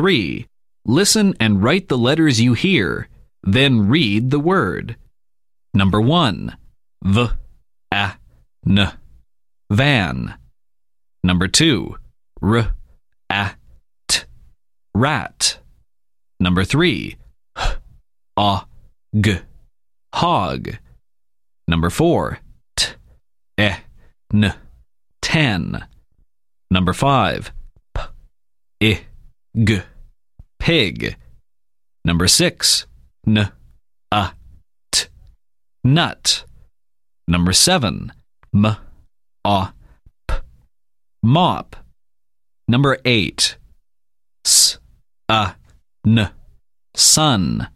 3. Listen and write the letters you hear, then read the word. Number 1. V, A, N. Van. Number 2. R, A, T. Rat. Number 3. H, A, G. Hog. Number 4. T, E, N. Ten. Number 5. P, I, G. Pig. Number 6. N, A, T. Nut. Number 7. M, A, P. Mop. Number 8. S, A, N. Sun.